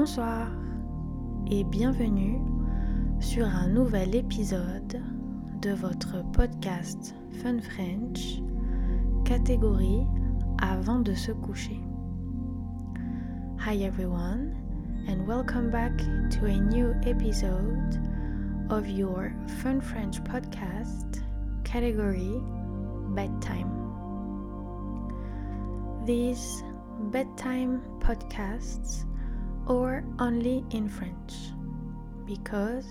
Bonsoir et bienvenue sur un nouvel épisode de votre podcast Fun French, catégorie avant de se coucher. Hi everyone and welcome back to a new episode of your Fun French podcast category bedtime. These bedtime podcasts are only in French because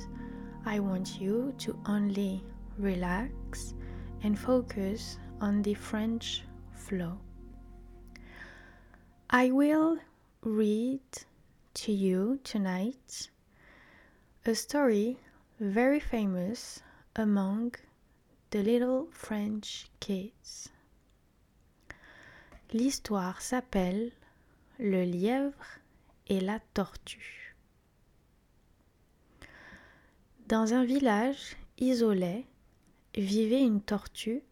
I want you to only relax and focus on the French flow. I will read to you tonight a story very famous among the little French kids. L'histoire s'appelle Le lièvre et la tortue. Dans un village isolé vivait une tortue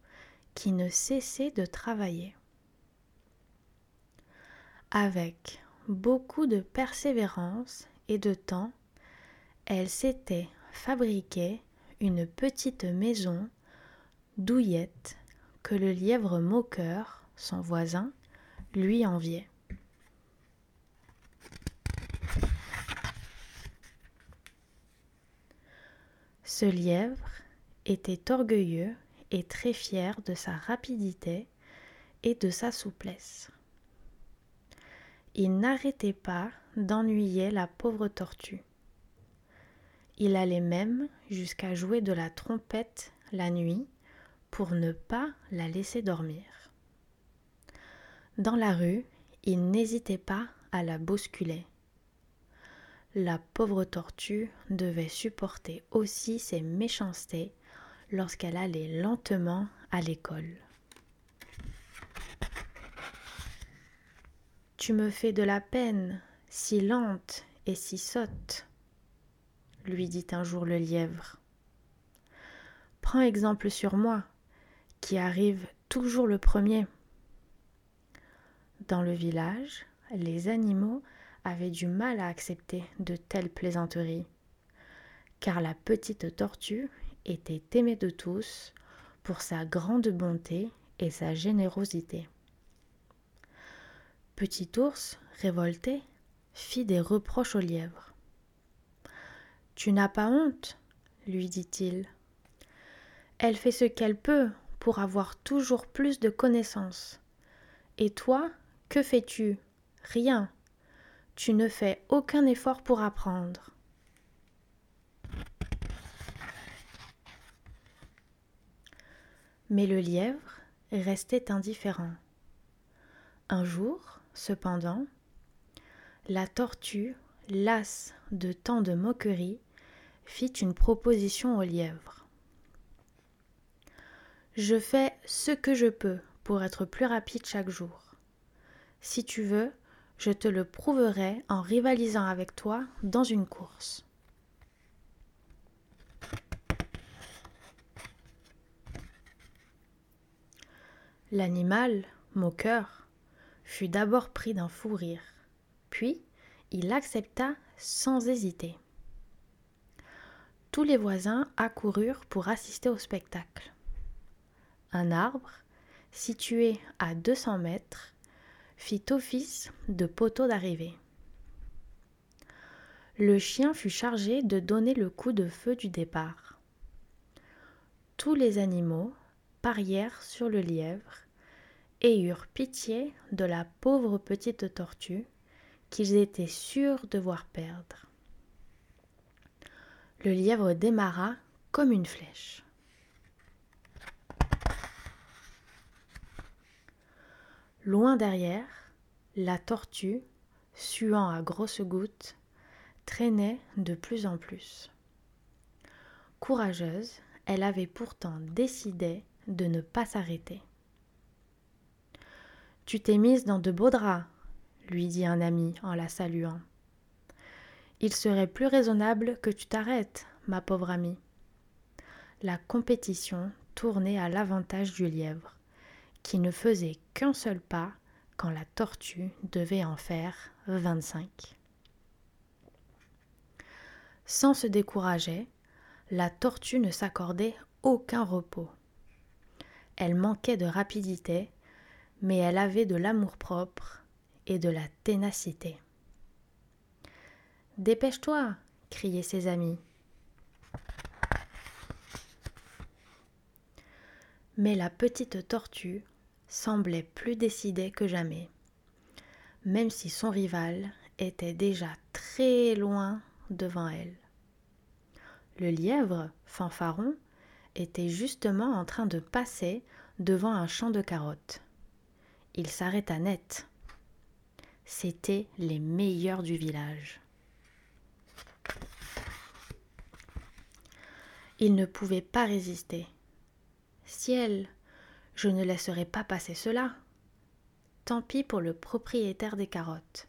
qui ne cessait de travailler. Avec beaucoup de persévérance et de temps, elle s'était fabriquée une petite maison douillette que le lièvre moqueur, son voisin, lui enviait. Ce lièvre était orgueilleux et très fier de sa rapidité et de sa souplesse. Il n'arrêtait pas d'ennuyer la pauvre tortue. Il allait même jusqu'à jouer de la trompette la nuit pour ne pas la laisser dormir. Dans la rue, il n'hésitait pas à la bousculer. La pauvre tortue devait supporter aussi ses méchancetés lorsqu'elle allait lentement à l'école. Tu me fais de la peine, si lente et si sotte, lui dit un jour le lièvre. Prends exemple sur moi, qui arrive toujours le premier. Dans le village, les animaux avaient du mal à accepter de telles plaisanteries, car la petite tortue était aimée de tous pour sa grande bonté et sa générosité. Petit ours, révolté, fit des reproches au lièvre. Tu n'as pas honte lui dit-il. Elle fait ce qu'elle peut pour avoir toujours plus de connaissances. Et toi, que fais-tu? Rien. Tu ne fais aucun effort pour apprendre. Mais le lièvre restait indifférent. Un jour, cependant, la tortue, lasse de tant de moqueries, fit une proposition au lièvre. Je fais ce que je peux pour être plus rapide chaque jour. Si tu veux, je te le prouverai en rivalisant avec toi dans une course. L'animal, moqueur, fut d'abord pris d'un fou rire, puis il accepta sans hésiter. Tous les voisins accoururent pour assister au spectacle. Un arbre, situé à 200 mètres, fit office de poteau d'arrivée. Le chien fut chargé de donner le coup de feu du départ. Tous les animaux parièrent sur le lièvre et eurent pitié de la pauvre petite tortue qu'ils étaient sûrs de voir perdre. Le lièvre démarra comme une flèche. Loin derrière, la tortue, suant à grosses gouttes, traînait de plus en plus. Courageuse, elle avait pourtant décidé de ne pas s'arrêter. Tu t'es mise dans de beaux draps, lui dit un ami en la saluant. Il serait plus raisonnable que tu t'arrêtes, ma pauvre amie. La compétition tournait à l'avantage du lièvre qui ne faisait qu'un seul pas quand la tortue devait en faire vingt-cinq. Sans se décourager, la tortue ne s'accordait aucun repos. Elle manquait de rapidité, mais elle avait de l'amour-propre et de la ténacité. Dépêche-toi, criaient ses amis. Mais la petite tortue semblait plus décidée que jamais, même si son rival était déjà très loin devant elle. Le lièvre, fanfaron, était justement en train de passer devant un champ de carottes. Il s'arrêta net. C'étaient les meilleurs du village. Il ne pouvait pas résister. Ciel, je ne laisserai pas passer cela. Tant pis pour le propriétaire des carottes.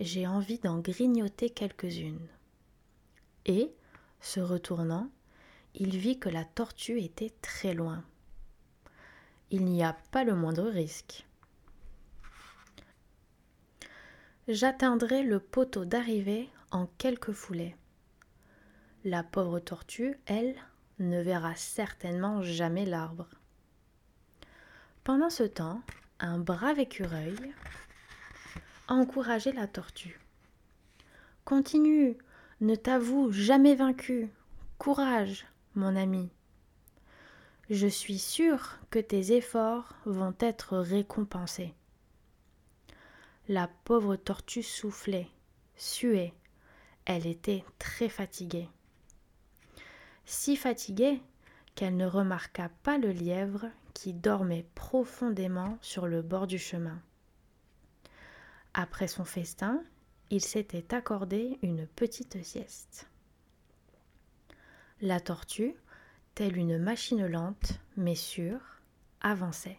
J'ai envie d'en grignoter quelques-unes. Et, se retournant, il vit que la tortue était très loin. Il n'y a pas le moindre risque. J'atteindrai le poteau d'arrivée en quelques foulées. La pauvre tortue, elle, ne verra certainement jamais l'arbre. Pendant ce temps, un brave écureuil encourageait la tortue. Continue, ne t'avoue jamais vaincu. Courage, mon ami. Je suis sûr que tes efforts vont être récompensés. La pauvre tortue soufflait, suait. Elle était très fatiguée si fatiguée qu'elle ne remarqua pas le lièvre qui dormait profondément sur le bord du chemin. Après son festin, il s'était accordé une petite sieste. La tortue, telle une machine lente mais sûre, avançait.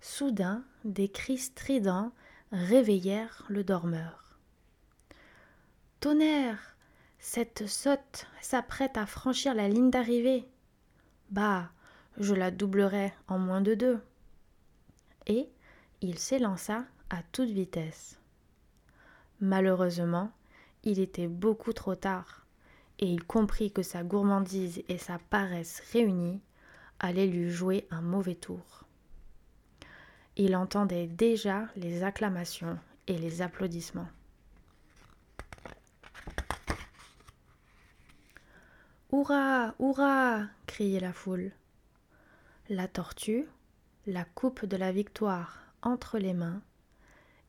Soudain, des cris stridents réveillèrent le dormeur. Tonnerre Cette sotte s'apprête à franchir la ligne d'arrivée. Bah, je la doublerai en moins de deux. Et il s'élança à toute vitesse. Malheureusement, il était beaucoup trop tard, et il comprit que sa gourmandise et sa paresse réunies allaient lui jouer un mauvais tour. Il entendait déjà les acclamations et les applaudissements. Hurrah Hurrah criait la foule. La tortue, la coupe de la victoire entre les mains,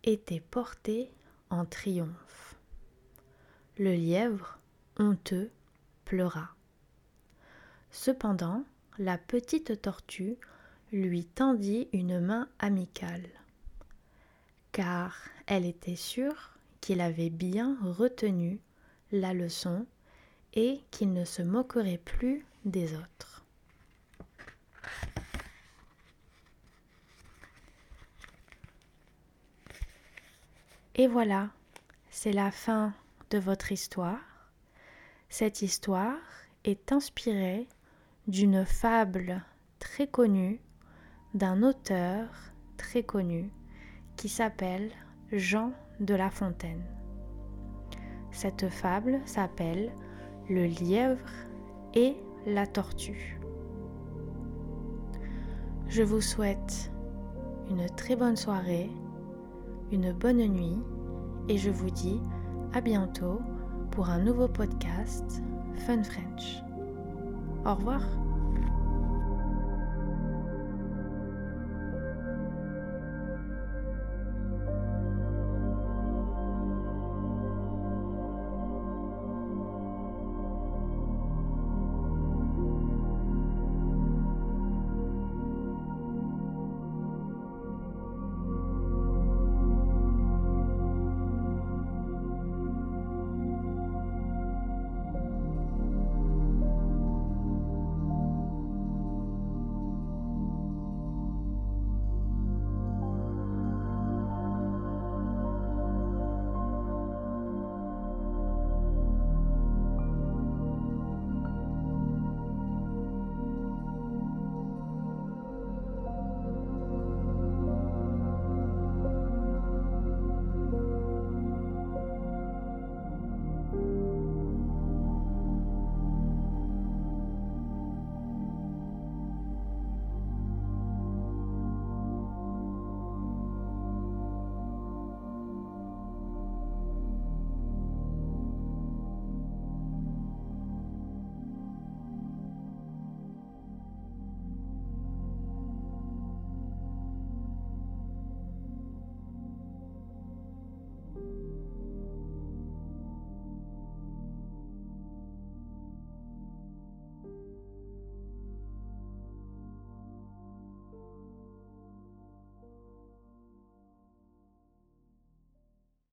était portée en triomphe. Le lièvre, honteux, pleura. Cependant, la petite tortue lui tendit une main amicale, car elle était sûre qu'il avait bien retenu la leçon et qu'il ne se moquerait plus des autres. Et voilà, c'est la fin de votre histoire. Cette histoire est inspirée d'une fable très connue d'un auteur très connu qui s'appelle Jean de La Fontaine. Cette fable s'appelle le lièvre et la tortue. Je vous souhaite une très bonne soirée, une bonne nuit et je vous dis à bientôt pour un nouveau podcast Fun French. Au revoir.